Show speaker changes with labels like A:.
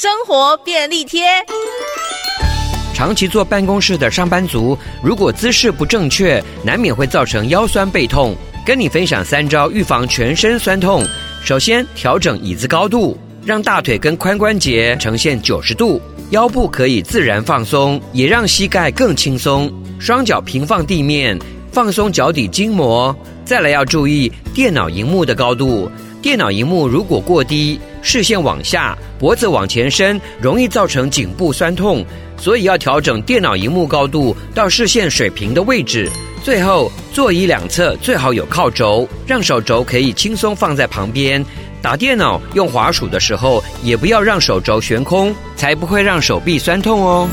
A: 生活便利贴。
B: 长期坐办公室的上班族，如果姿势不正确，难免会造成腰酸背痛。跟你分享三招预防全身酸痛。首先，调整椅子高度，让大腿跟髋关节呈现九十度，腰部可以自然放松，也让膝盖更轻松。双脚平放地面，放松脚底筋膜。再来要注意电脑荧幕的高度，电脑荧幕如果过低，视线往下，脖子往前伸，容易造成颈部酸痛，所以要调整电脑荧幕高度到视线水平的位置。最后，座椅两侧最好有靠轴，让手肘可以轻松放在旁边。打电脑用滑鼠的时候，也不要让手肘悬空，才不会让手臂酸痛哦。